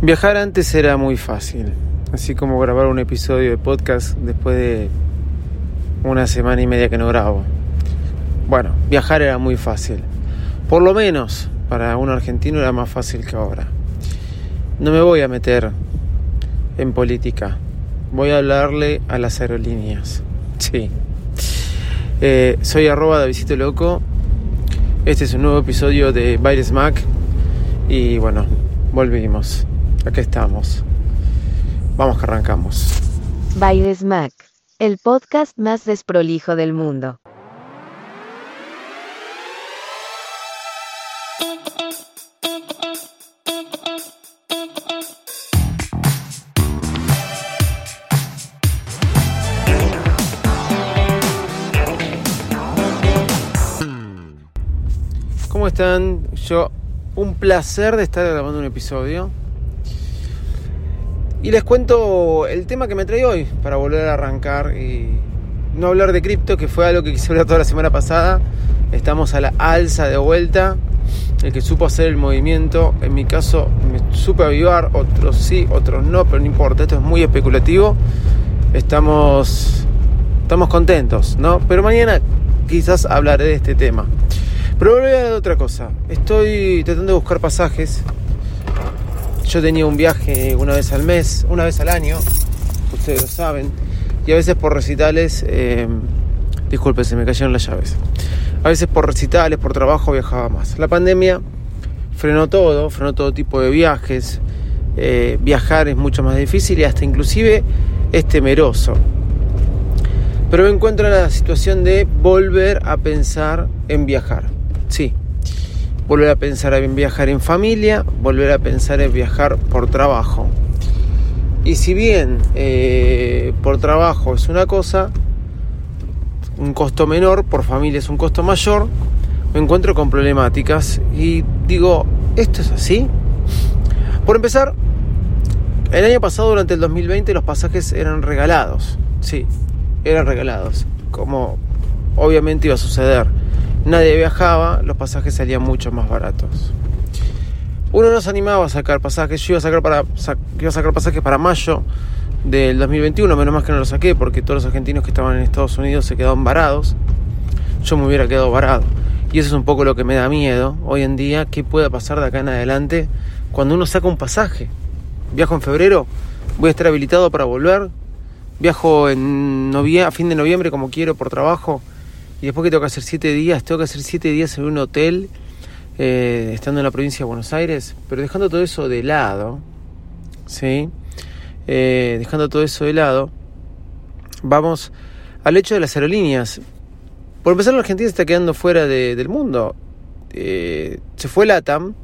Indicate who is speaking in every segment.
Speaker 1: Viajar antes era muy fácil, así como grabar un episodio de podcast después de una semana y media que no grabo. Bueno, viajar era muy fácil. Por lo menos para un argentino era más fácil que ahora. No me voy a meter en política. Voy a hablarle a las aerolíneas. Sí. Eh, soy arroba Davidito Loco. Este es un nuevo episodio de Baires Mac. Y bueno, volvimos. Aquí estamos. Vamos que arrancamos.
Speaker 2: Bailes Mac, el podcast más desprolijo del mundo.
Speaker 1: ¿Cómo están? Yo, un placer de estar grabando un episodio. Y les cuento el tema que me trae hoy para volver a arrancar y no hablar de cripto, que fue algo que quise hablar toda la semana pasada. Estamos a la alza de vuelta. El que supo hacer el movimiento, en mi caso me supe avivar, otros sí, otros no, pero no importa, esto es muy especulativo. Estamos, estamos contentos, ¿no? Pero mañana quizás hablaré de este tema. Pero voy a hablar de otra cosa. Estoy tratando de buscar pasajes yo tenía un viaje una vez al mes, una vez al año, ustedes lo saben, y a veces por recitales, eh, disculpen, se me cayeron las llaves, a veces por recitales, por trabajo viajaba más. La pandemia frenó todo, frenó todo tipo de viajes, eh, viajar es mucho más difícil y hasta inclusive es temeroso. Pero me encuentro en la situación de volver a pensar en viajar. Sí, volver a pensar en viajar en familia, volver a pensar en viajar por trabajo. Y si bien eh, por trabajo es una cosa, un costo menor, por familia es un costo mayor, me encuentro con problemáticas y digo, ¿esto es así? Por empezar, el año pasado, durante el 2020, los pasajes eran regalados. Sí, eran regalados. Como obviamente iba a suceder nadie viajaba, los pasajes salían mucho más baratos. Uno no se animaba a sacar pasajes, yo iba a sacar, para, iba a sacar pasajes para mayo del 2021, menos más que no lo saqué porque todos los argentinos que estaban en Estados Unidos se quedaron varados. Yo me hubiera quedado varado. Y eso es un poco lo que me da miedo hoy en día, qué pueda pasar de acá en adelante cuando uno saca un pasaje. Viajo en febrero, voy a estar habilitado para volver. Viajo en a fin de noviembre como quiero por trabajo y después que tengo que hacer siete días, tengo que hacer siete días en un hotel, eh, estando en la provincia de Buenos Aires, pero dejando todo eso de lado, ¿sí? Eh, dejando todo eso de lado, vamos al hecho de las aerolíneas. Por empezar, la Argentina se está quedando fuera del mundo. Eh, se fue LATAM,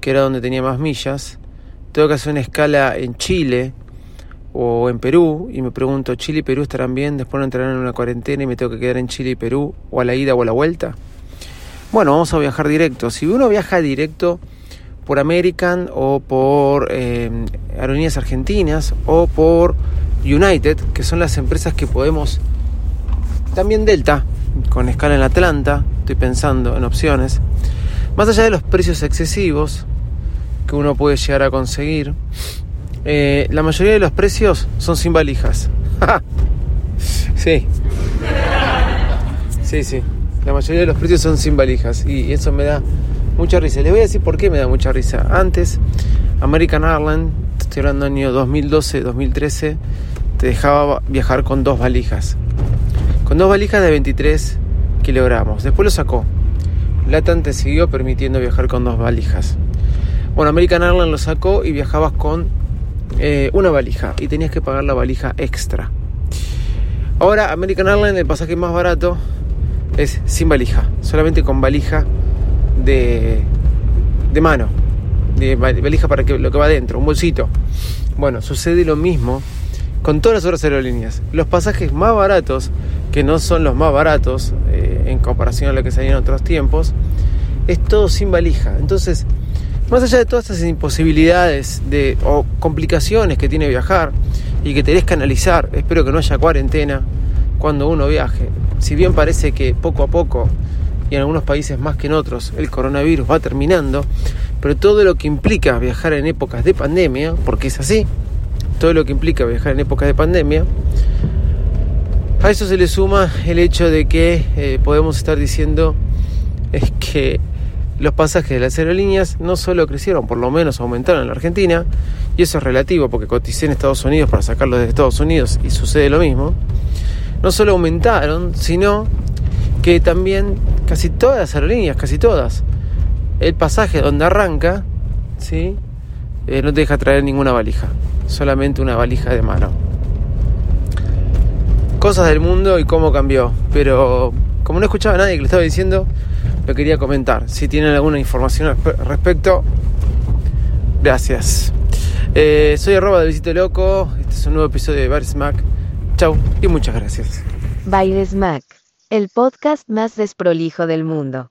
Speaker 1: que era donde tenía más millas. Tengo que hacer una escala en Chile, o en Perú y me pregunto, ¿Chile y Perú estarán bien? Después no entrarán en una cuarentena y me tengo que quedar en Chile y Perú o a la ida o a la vuelta. Bueno, vamos a viajar directo. Si uno viaja directo por American o por eh, Aerolíneas Argentinas o por United, que son las empresas que podemos... También Delta, con escala en Atlanta, estoy pensando en opciones. Más allá de los precios excesivos que uno puede llegar a conseguir, eh, la mayoría de los precios son sin valijas. sí. Sí, sí. La mayoría de los precios son sin valijas. Y eso me da mucha risa. Les voy a decir por qué me da mucha risa. Antes, American Airlines, estoy hablando del año 2012, 2013, te dejaba viajar con dos valijas. Con dos valijas de 23 kilogramos. Después lo sacó. LATAM te siguió permitiendo viajar con dos valijas. Bueno, American Airlines lo sacó y viajabas con eh, una valija y tenías que pagar la valija extra. Ahora American Airlines el pasaje más barato es sin valija, solamente con valija de, de mano, de valija para que, lo que va adentro, un bolsito. Bueno, sucede lo mismo con todas las otras aerolíneas. Los pasajes más baratos, que no son los más baratos eh, en comparación a lo que se en otros tiempos, es todo sin valija. Entonces, más allá de todas estas imposibilidades de, o complicaciones que tiene viajar y que tenés que analizar, espero que no haya cuarentena cuando uno viaje. Si bien parece que poco a poco y en algunos países más que en otros el coronavirus va terminando, pero todo lo que implica viajar en épocas de pandemia, porque es así, todo lo que implica viajar en épocas de pandemia, a eso se le suma el hecho de que eh, podemos estar diciendo es que los pasajes de las aerolíneas no solo crecieron, por lo menos aumentaron en la Argentina, y eso es relativo porque coticé en Estados Unidos para sacarlo de Estados Unidos y sucede lo mismo, no solo aumentaron, sino que también casi todas las aerolíneas, casi todas, el pasaje donde arranca, ¿sí? Eh, no te deja traer ninguna valija, solamente una valija de mano. Cosas del mundo y cómo cambió, pero como no escuchaba a nadie que le estaba diciendo, lo quería comentar. Si tienen alguna información al respecto, gracias. Eh, soy arroba de Visito Loco, este es un nuevo episodio de Bares Mac. Chau y muchas gracias.
Speaker 2: Baires Mac, el podcast más desprolijo del mundo.